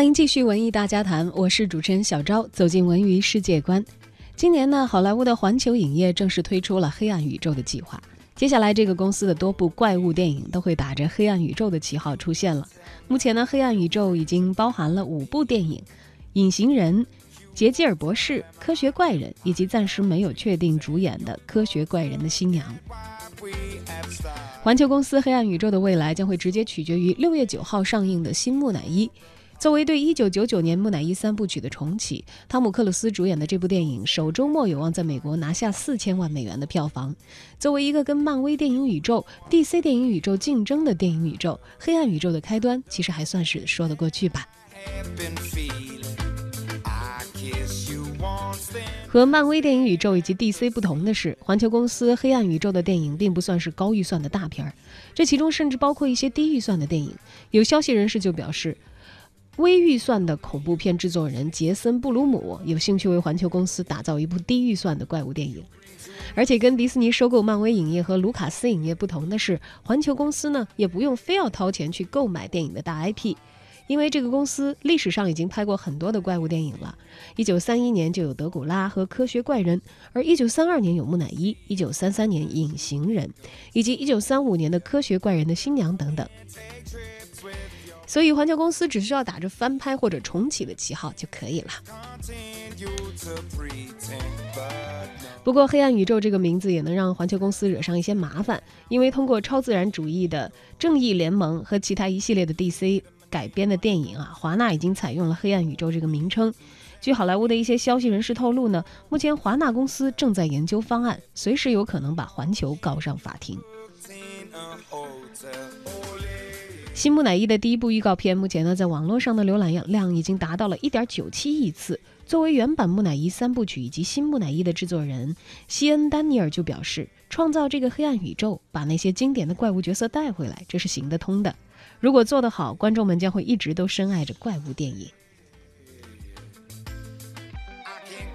欢迎继续文艺大家谈，我是主持人小昭，走进文娱世界观。今年呢，好莱坞的环球影业正式推出了《黑暗宇宙》的计划。接下来，这个公司的多部怪物电影都会打着《黑暗宇宙》的旗号出现了。目前呢，《黑暗宇宙》已经包含了五部电影，《隐形人》、《杰基尔博士》、《科学怪人》，以及暂时没有确定主演的《科学怪人的新娘》。环球公司《黑暗宇宙》的未来将会直接取决于六月九号上映的新木乃伊。作为对一九九九年木乃伊三部曲的重启，汤姆克鲁斯主演的这部电影首周末有望在美国拿下四千万美元的票房。作为一个跟漫威电影宇宙、DC 电影宇宙竞争的电影宇宙，黑暗宇宙的开端其实还算是说得过去吧。和漫威电影宇宙以及 DC 不同的是，环球公司黑暗宇宙的电影并不算是高预算的大片儿，这其中甚至包括一些低预算的电影。有消息人士就表示。微预算的恐怖片制作人杰森·布鲁姆有兴趣为环球公司打造一部低预算的怪物电影，而且跟迪士尼收购漫威影业和卢卡斯影业不同的是，环球公司呢也不用非要掏钱去购买电影的大 IP，因为这个公司历史上已经拍过很多的怪物电影了。一九三一年就有德古拉和科学怪人，而一九三二年有木乃伊，一九三三年隐形人，以及一九三五年的科学怪人的新娘等等。所以，环球公司只需要打着翻拍或者重启的旗号就可以了。不过，黑暗宇宙这个名字也能让环球公司惹上一些麻烦，因为通过超自然主义的正义联盟和其他一系列的 DC 改编的电影啊，华纳已经采用了黑暗宇宙这个名称。据好莱坞的一些消息人士透露呢，目前华纳公司正在研究方案，随时有可能把环球告上法庭。新木乃伊的第一部预告片目前呢，在网络上的浏览量已经达到了一点九七亿次。作为原版木乃伊三部曲以及新木乃伊的制作人，西恩·丹尼尔就表示，创造这个黑暗宇宙，把那些经典的怪物角色带回来，这是行得通的。如果做得好，观众们将会一直都深爱着怪物电影。Yeah. I can't